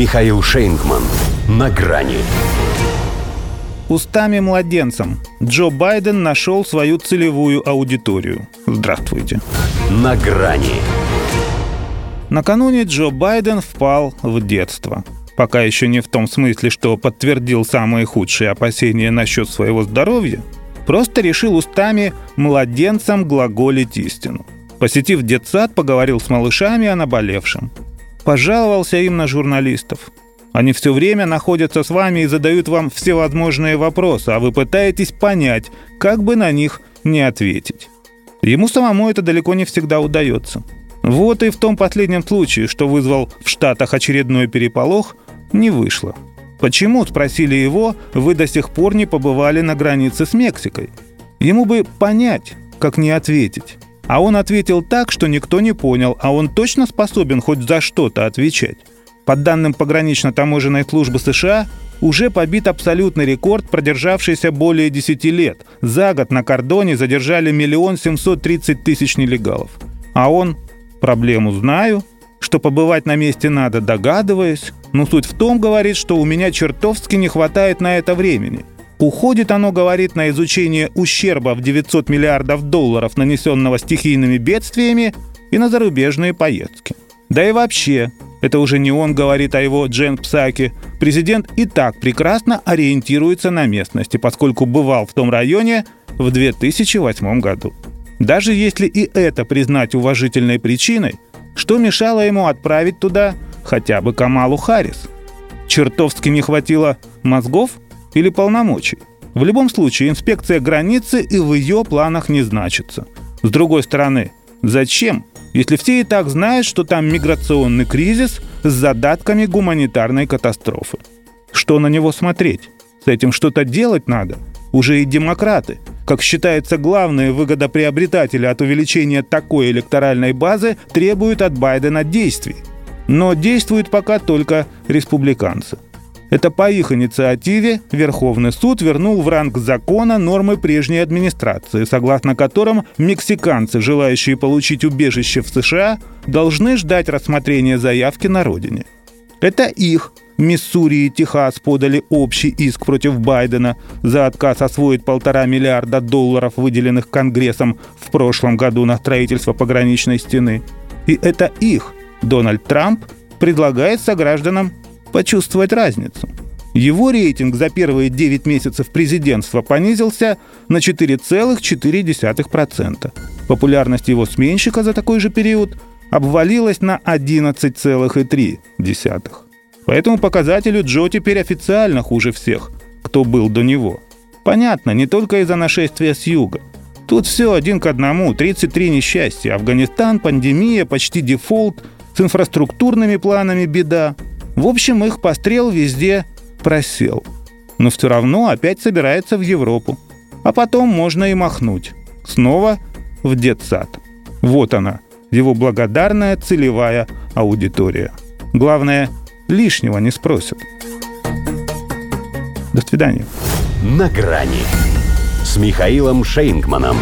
Михаил Шейнгман. На грани. Устами младенцам Джо Байден нашел свою целевую аудиторию. Здравствуйте. На грани. Накануне Джо Байден впал в детство. Пока еще не в том смысле, что подтвердил самые худшие опасения насчет своего здоровья, просто решил устами младенцам глаголить истину. Посетив детсад, поговорил с малышами о наболевшем. Пожаловался им на журналистов. Они все время находятся с вами и задают вам всевозможные вопросы, а вы пытаетесь понять, как бы на них не ответить. Ему самому это далеко не всегда удается. Вот и в том последнем случае, что вызвал в Штатах очередной переполох, не вышло. Почему, спросили его, вы до сих пор не побывали на границе с Мексикой? Ему бы понять, как не ответить. А он ответил так, что никто не понял, а он точно способен хоть за что-то отвечать. По данным погранично-таможенной службы США, уже побит абсолютный рекорд, продержавшийся более 10 лет. За год на кордоне задержали миллион семьсот тридцать тысяч нелегалов. А он «проблему знаю», что побывать на месте надо, догадываясь. Но суть в том, говорит, что у меня чертовски не хватает на это времени. Уходит оно, говорит, на изучение ущерба в 900 миллиардов долларов, нанесенного стихийными бедствиями, и на зарубежные поездки. Да и вообще, это уже не он говорит о его Джен Псаке. Президент и так прекрасно ориентируется на местности, поскольку бывал в том районе в 2008 году. Даже если и это признать уважительной причиной, что мешало ему отправить туда хотя бы Камалу Харрис? Чертовски не хватило мозгов или полномочий? В любом случае, инспекция границы и в ее планах не значится. С другой стороны, зачем если все и так знают, что там миграционный кризис с задатками гуманитарной катастрофы. Что на него смотреть? С этим что-то делать надо. Уже и демократы, как считается главные выгодоприобретатели от увеличения такой электоральной базы, требуют от Байдена действий. Но действуют пока только республиканцы – это по их инициативе Верховный суд вернул в ранг закона нормы прежней администрации, согласно которым мексиканцы, желающие получить убежище в США, должны ждать рассмотрения заявки на родине. Это их Миссури и Техас подали общий иск против Байдена за отказ освоить полтора миллиарда долларов, выделенных Конгрессом в прошлом году на строительство пограничной стены. И это их Дональд Трамп предлагает согражданам почувствовать разницу. Его рейтинг за первые 9 месяцев президентства понизился на 4,4%. Популярность его сменщика за такой же период обвалилась на 11,3%. По этому показателю Джо теперь официально хуже всех, кто был до него. Понятно, не только из-за нашествия с юга. Тут все один к одному, 33 несчастья. Афганистан, пандемия, почти дефолт, с инфраструктурными планами беда – в общем, их пострел везде просел. Но все равно опять собирается в Европу. А потом можно и махнуть. Снова в детсад. Вот она, его благодарная целевая аудитория. Главное, лишнего не спросят. До свидания. На грани с Михаилом Шейнгманом.